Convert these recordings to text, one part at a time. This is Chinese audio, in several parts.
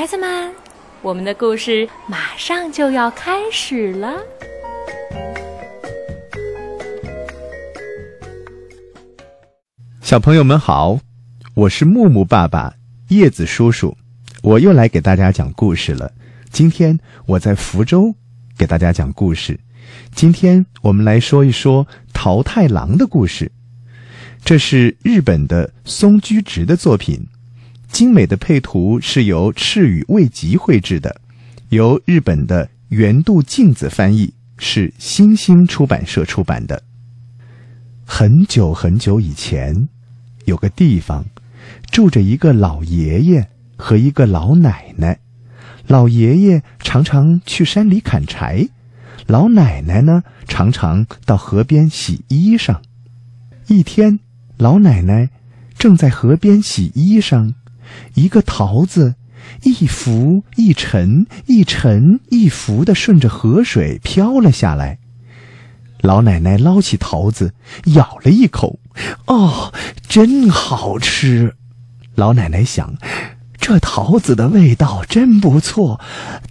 孩子们，我们的故事马上就要开始了。小朋友们好，我是木木爸爸、叶子叔叔，我又来给大家讲故事了。今天我在福州给大家讲故事。今天我们来说一说桃太郎的故事。这是日本的松居直的作品，精美的配图是由赤羽未吉绘制的，由日本的原度镜子翻译，是新兴出版社出版的。很久很久以前。有个地方，住着一个老爷爷和一个老奶奶。老爷爷常常去山里砍柴，老奶奶呢常常到河边洗衣裳。一天，老奶奶正在河边洗衣裳，一个桃子一浮一沉，一沉一浮的顺着河水飘了下来。老奶奶捞起桃子，咬了一口，哦，真好吃！老奶奶想，这桃子的味道真不错，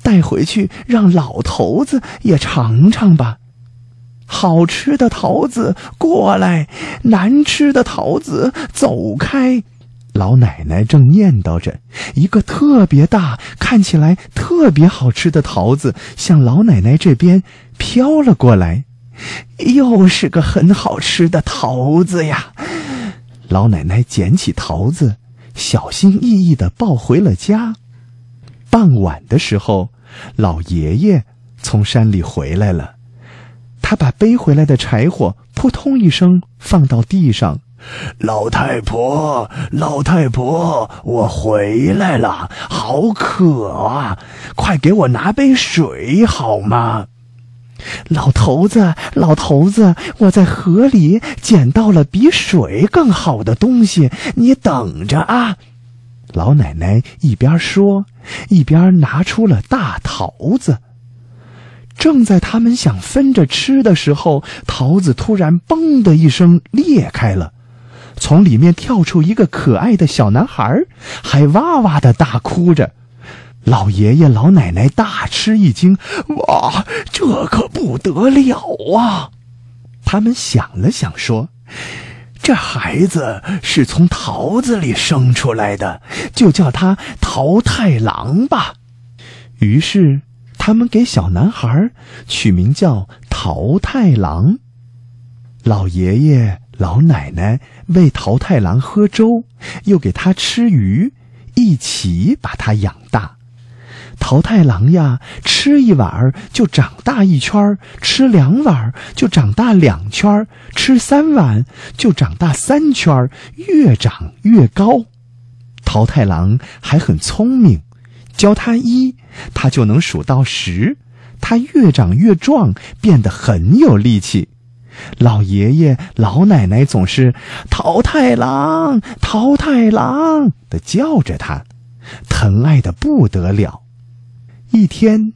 带回去让老头子也尝尝吧。好吃的桃子过来，难吃的桃子走开。老奶奶正念叨着，一个特别大、看起来特别好吃的桃子向老奶奶这边飘了过来。又是个很好吃的桃子呀！老奶奶捡起桃子，小心翼翼地抱回了家。傍晚的时候，老爷爷从山里回来了，他把背回来的柴火扑通一声放到地上。老太婆，老太婆，我回来了，好渴啊！快给我拿杯水好吗？老头子，老头子，我在河里捡到了比水更好的东西，你等着啊！老奶奶一边说，一边拿出了大桃子。正在他们想分着吃的时候，桃子突然“嘣”的一声裂开了，从里面跳出一个可爱的小男孩，还哇哇的大哭着。老爷爷、老奶奶大吃一惊，哇，这可不得了啊！他们想了想，说：“这孩子是从桃子里生出来的，就叫他桃太郎吧。”于是，他们给小男孩取名叫桃太郎。老爷爷、老奶奶喂桃太郎喝粥，又给他吃鱼，一起把他养大。桃太郎呀，吃一碗就长大一圈吃两碗就长大两圈吃三碗就长大三圈越长越高。桃太郎还很聪明，教他一，他就能数到十。他越长越壮，变得很有力气。老爷爷、老奶奶总是“桃太郎，桃太郎”的叫着他，疼爱的不得了。一天，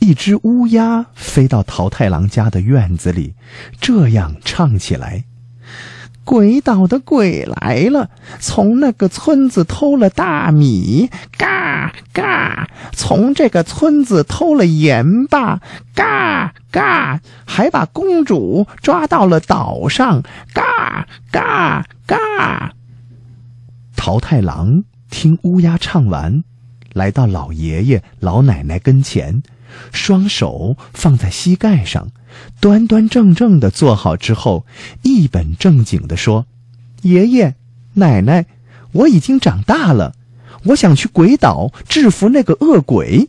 一只乌鸦飞到桃太郎家的院子里，这样唱起来：“鬼岛的鬼来了，从那个村子偷了大米，嘎嘎；从这个村子偷了盐巴，嘎嘎；还把公主抓到了岛上，嘎嘎嘎。”桃太郎听乌鸦唱完。来到老爷爷、老奶奶跟前，双手放在膝盖上，端端正正的坐好之后，一本正经的说：“爷爷、奶奶，我已经长大了，我想去鬼岛制服那个恶鬼，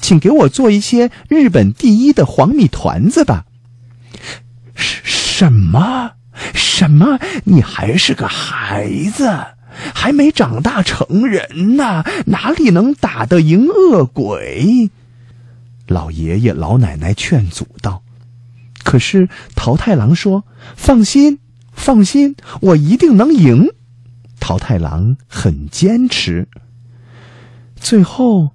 请给我做一些日本第一的黄米团子吧。”“什什么？什么？你还是个孩子？”还没长大成人呢，哪里能打得赢恶鬼？老爷爷、老奶奶劝阻道。可是桃太郎说：“放心，放心，我一定能赢。”桃太郎很坚持。最后，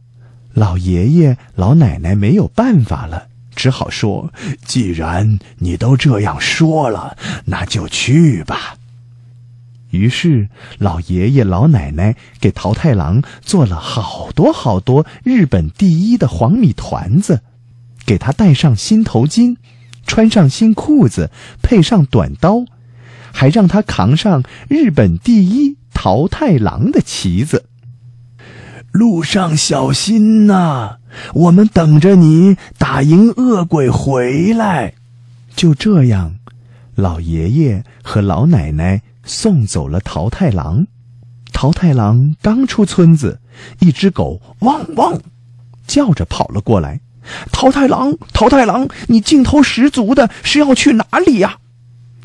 老爷爷、老奶奶没有办法了，只好说：“既然你都这样说了，那就去吧。”于是，老爷爷老奶奶给桃太郎做了好多好多日本第一的黄米团子，给他戴上新头巾，穿上新裤子，配上短刀，还让他扛上日本第一桃太郎的旗子。路上小心呐！我们等着你打赢恶鬼回来。就这样，老爷爷和老奶奶。送走了桃太郎，桃太郎刚出村子，一只狗汪汪叫着跑了过来。桃太郎，桃太郎，你劲头十足的是要去哪里呀？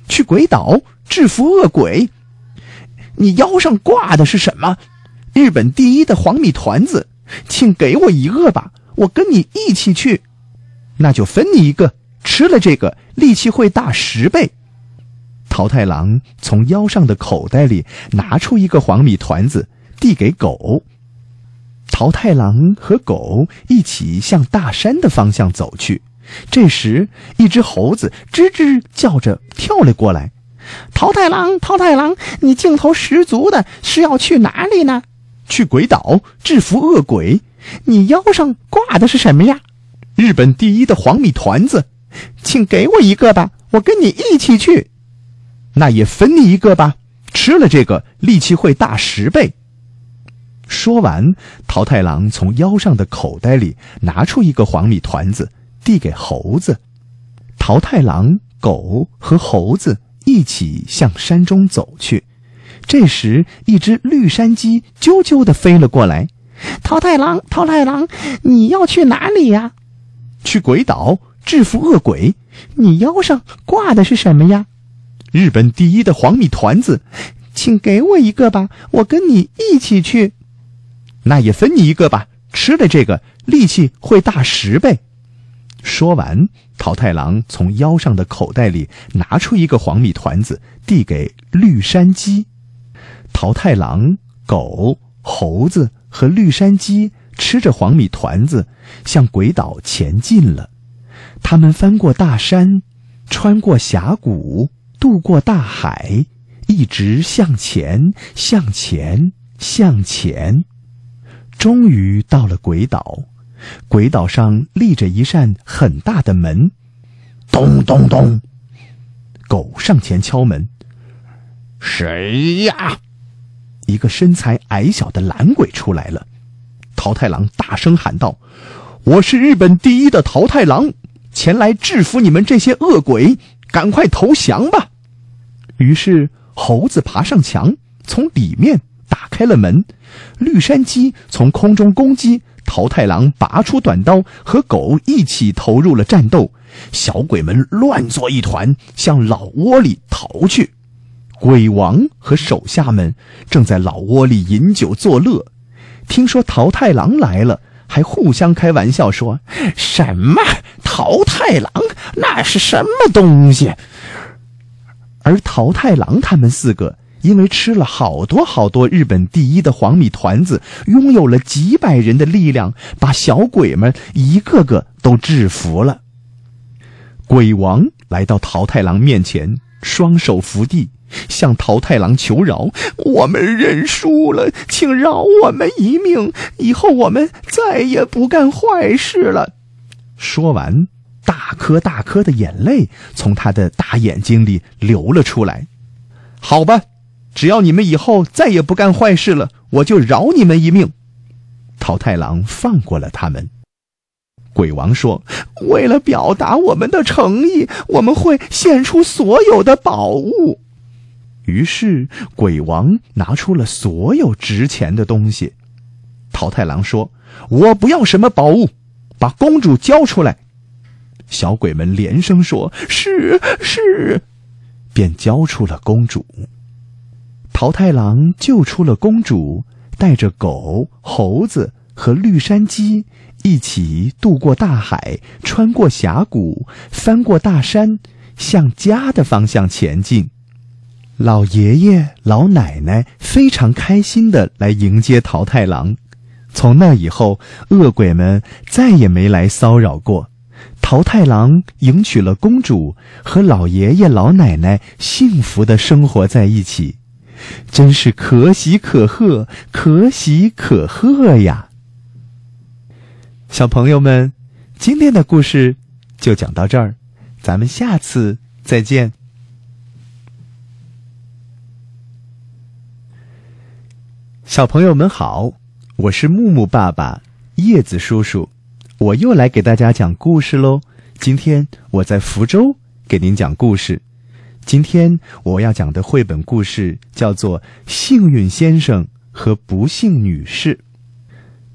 去鬼岛制服恶鬼。你腰上挂的是什么？日本第一的黄米团子，请给我一个吧，我跟你一起去。那就分你一个，吃了这个力气会大十倍。桃太郎从腰上的口袋里拿出一个黄米团子，递给狗。桃太郎和狗一起向大山的方向走去。这时，一只猴子吱吱叫着跳了过来。桃太郎，桃太郎，你劲头十足的是要去哪里呢？去鬼岛制服恶鬼。你腰上挂的是什么呀？日本第一的黄米团子，请给我一个吧，我跟你一起去。那也分你一个吧，吃了这个力气会大十倍。说完，桃太郎从腰上的口袋里拿出一个黄米团子，递给猴子。桃太郎、狗和猴子一起向山中走去。这时，一只绿山鸡啾啾地飞了过来。桃太郎，桃太郎，你要去哪里呀？去鬼岛制服恶鬼。你腰上挂的是什么呀？日本第一的黄米团子，请给我一个吧，我跟你一起去。那也分你一个吧，吃了这个力气会大十倍。说完，桃太郎从腰上的口袋里拿出一个黄米团子，递给绿山鸡。桃太郎、狗、猴子和绿山鸡吃着黄米团子，向鬼岛前进了。他们翻过大山，穿过峡谷。渡过大海，一直向前，向前，向前，终于到了鬼岛。鬼岛上立着一扇很大的门，咚咚咚，狗上前敲门。谁呀？一个身材矮小的懒鬼出来了。桃太郎大声喊道：“我是日本第一的桃太郎，前来制服你们这些恶鬼，赶快投降吧！”于是，猴子爬上墙，从里面打开了门。绿山鸡从空中攻击，桃太郎拔出短刀，和狗一起投入了战斗。小鬼们乱作一团，向老窝里逃去。鬼王和手下们正在老窝里饮酒作乐，听说桃太郎来了，还互相开玩笑说：“什么桃太郎？那是什么东西？”而桃太郎他们四个因为吃了好多好多日本第一的黄米团子，拥有了几百人的力量，把小鬼们一个个都制服了。鬼王来到桃太郎面前，双手扶地，向桃太郎求饶：“我们认输了，请饶我们一命，以后我们再也不干坏事了。”说完。大颗大颗的眼泪从他的大眼睛里流了出来。好吧，只要你们以后再也不干坏事了，我就饶你们一命。桃太郎放过了他们。鬼王说：“为了表达我们的诚意，我们会献出所有的宝物。”于是鬼王拿出了所有值钱的东西。桃太郎说：“我不要什么宝物，把公主交出来。”小鬼们连声说：“是是。”便交出了公主。桃太郎救出了公主，带着狗、猴子和绿山鸡一起渡过大海，穿过峡谷，翻过大山，向家的方向前进。老爷爷、老奶奶非常开心的来迎接桃太郎。从那以后，恶鬼们再也没来骚扰过。桃太郎迎娶了公主，和老爷爷老奶奶幸福的生活在一起。真是可喜可贺，可喜可贺呀！小朋友们，今天的故事就讲到这儿，咱们下次再见。小朋友们好，我是木木爸爸，叶子叔叔，我又来给大家讲故事喽。今天我在福州给您讲故事。今天我要讲的绘本故事叫做《幸运先生和不幸女士》，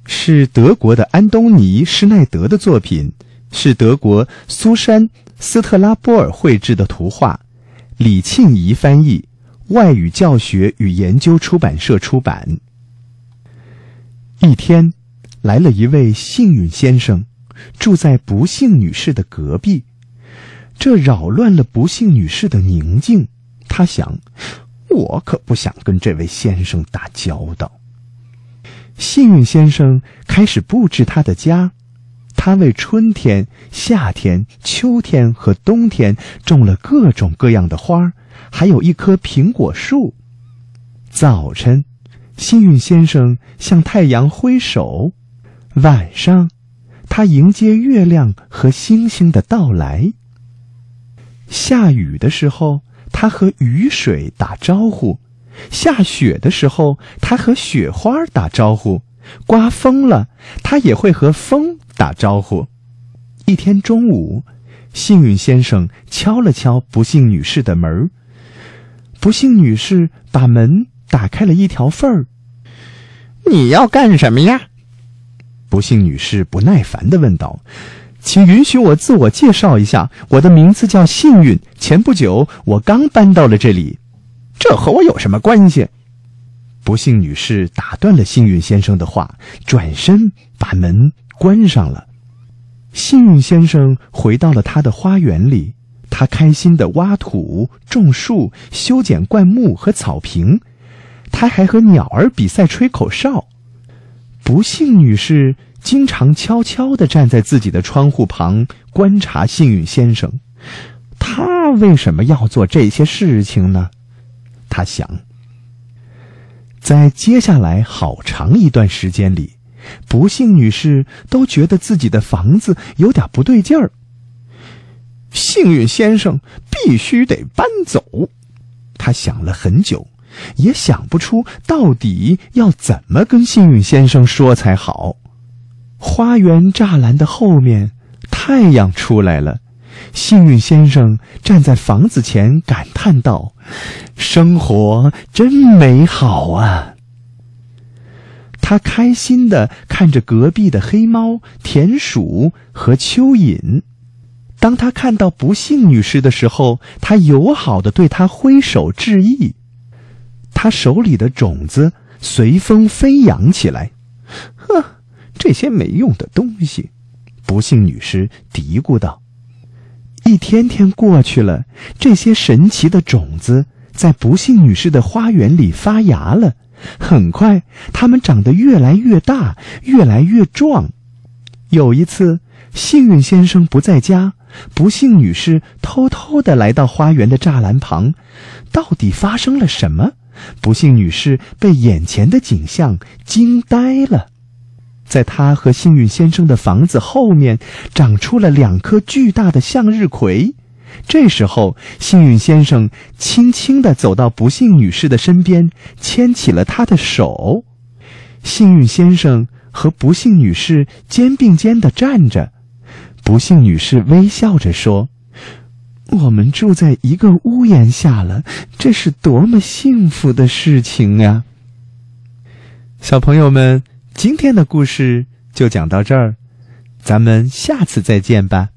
是德国的安东尼·施耐德的作品，是德国苏珊·斯特拉波尔绘制的图画，李庆怡翻译，外语教学与研究出版社出版。一天，来了一位幸运先生，住在不幸女士的隔壁，这扰乱了不幸女士的宁静。他想，我可不想跟这位先生打交道。幸运先生开始布置他的家，他为春天、夏天、秋天和冬天种了各种各样的花，还有一棵苹果树。早晨。幸运先生向太阳挥手，晚上，他迎接月亮和星星的到来。下雨的时候，他和雨水打招呼；下雪的时候，他和雪花打招呼；刮风了，他也会和风打招呼。一天中午，幸运先生敲了敲不幸女士的门不幸女士把门。打开了一条缝儿。你要干什么呀？不幸女士不耐烦的问道。“请允许我自我介绍一下，我的名字叫幸运。前不久我刚搬到了这里，这和我有什么关系？”不幸女士打断了幸运先生的话，转身把门关上了。幸运先生回到了他的花园里，他开心的挖土、种树、修剪灌木和草坪。他还和鸟儿比赛吹口哨。不幸女士经常悄悄地站在自己的窗户旁观察幸运先生。他为什么要做这些事情呢？他想。在接下来好长一段时间里，不幸女士都觉得自己的房子有点不对劲儿。幸运先生必须得搬走。他想了很久。也想不出到底要怎么跟幸运先生说才好。花园栅栏的后面，太阳出来了。幸运先生站在房子前，感叹道：“生活真美好啊！”他开心地看着隔壁的黑猫、田鼠和蚯蚓。当他看到不幸女士的时候，他友好地对她挥手致意。他手里的种子随风飞扬起来，呵，这些没用的东西，不幸女士嘀咕道。一天天过去了，这些神奇的种子在不幸女士的花园里发芽了。很快，它们长得越来越大，越来越壮。有一次，幸运先生不在家，不幸女士偷偷的来到花园的栅栏旁，到底发生了什么？不幸女士被眼前的景象惊呆了，在她和幸运先生的房子后面长出了两颗巨大的向日葵。这时候，幸运先生轻轻地走到不幸女士的身边，牵起了她的手。幸运先生和不幸女士肩并肩地站着，不幸女士微笑着说。我们住在一个屋檐下了，这是多么幸福的事情呀！小朋友们，今天的故事就讲到这儿，咱们下次再见吧。